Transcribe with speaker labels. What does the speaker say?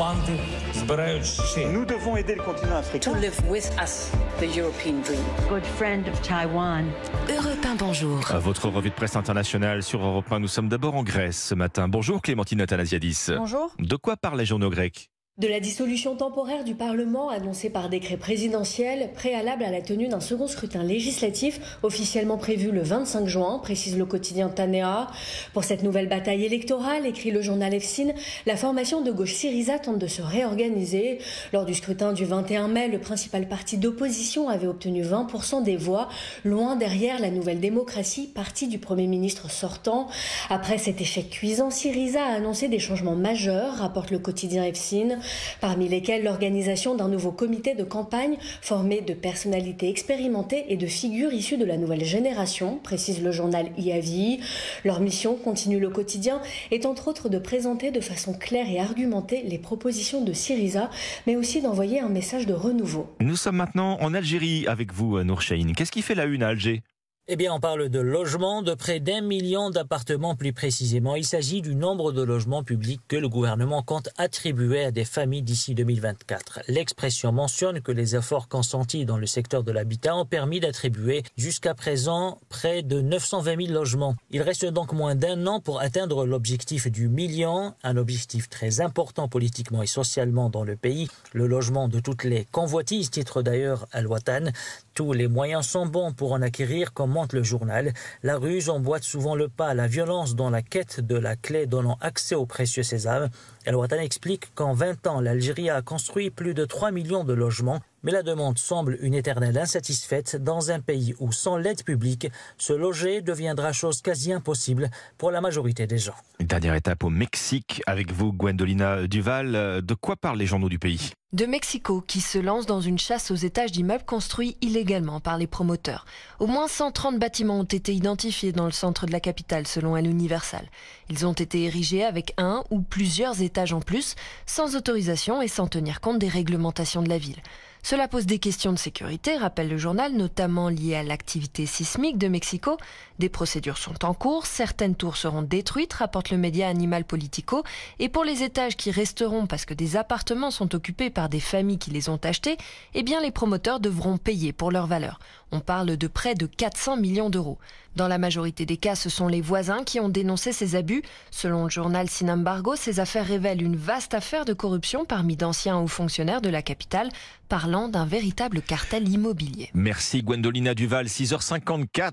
Speaker 1: Nous devons aider le continent africain.
Speaker 2: To live with us, the European dream.
Speaker 3: Good friend of Taiwan.
Speaker 4: Europe 1, bonjour.
Speaker 5: Votre revue de presse internationale sur Europe 1. Nous sommes d'abord en Grèce ce matin. Bonjour Clémentine Athanasiadis.
Speaker 6: Bonjour.
Speaker 5: De quoi parlent les journaux grecs?
Speaker 6: De la dissolution temporaire du Parlement annoncée par décret présidentiel, préalable à la tenue d'un second scrutin législatif officiellement prévu le 25 juin, précise le quotidien Tanea. Pour cette nouvelle bataille électorale, écrit le journal EFSIN, la formation de gauche Syriza tente de se réorganiser. Lors du scrutin du 21 mai, le principal parti d'opposition avait obtenu 20% des voix, loin derrière la nouvelle démocratie, parti du Premier ministre sortant. Après cet échec cuisant, Syriza a annoncé des changements majeurs, rapporte le quotidien EFSIN parmi lesquels l'organisation d'un nouveau comité de campagne formé de personnalités expérimentées et de figures issues de la nouvelle génération, précise le journal IAVI. Leur mission, continue le quotidien, est entre autres de présenter de façon claire et argumentée les propositions de Syriza, mais aussi d'envoyer un message de renouveau.
Speaker 5: Nous sommes maintenant en Algérie avec vous, Nour Qu'est-ce qui fait la une à Alger?
Speaker 7: Eh bien, on parle de logements, de près d'un million d'appartements plus précisément. Il s'agit du nombre de logements publics que le gouvernement compte attribuer à des familles d'ici 2024. L'expression mentionne que les efforts consentis dans le secteur de l'habitat ont permis d'attribuer jusqu'à présent près de 920 000 logements. Il reste donc moins d'un an pour atteindre l'objectif du million, un objectif très important politiquement et socialement dans le pays. Le logement de toutes les convoitises, titre d'ailleurs Al-Watan. Tous les moyens sont bons pour en acquérir, comme le journal. La ruse emboîte souvent le pas à la violence dans la quête de la clé donnant accès au précieux sésame. El Watan explique qu'en 20 ans, l'Algérie a construit plus de 3 millions de logements, mais la demande semble une éternelle insatisfaite dans un pays où, sans l'aide publique, se loger deviendra chose quasi impossible pour la majorité des gens.
Speaker 5: Dernière étape au Mexique avec vous, Gwendolina Duval. De quoi parlent les journaux du pays?
Speaker 8: De Mexico qui se lance dans une chasse aux étages d'immeubles construits illégalement par les promoteurs. Au moins 130 bâtiments ont été identifiés dans le centre de la capitale selon El Universal. Ils ont été érigés avec un ou plusieurs étages en plus, sans autorisation et sans tenir compte des réglementations de la ville. Cela pose des questions de sécurité, rappelle le journal, notamment liées à l'activité sismique de Mexico. Des procédures sont en cours, certaines tours seront détruites, rapporte le média Animal Politico. Et pour les étages qui resteront parce que des appartements sont occupés par des familles qui les ont achetés, eh bien les promoteurs devront payer pour leur valeur. On parle de près de 400 millions d'euros. Dans la majorité des cas, ce sont les voisins qui ont dénoncé ces abus. Selon le journal Sinambargo, ces affaires révèlent une vaste affaire de corruption parmi d'anciens hauts fonctionnaires de la capitale, parlant d'un véritable cartel immobilier.
Speaker 5: Merci Gwendolina Duval, 6h54.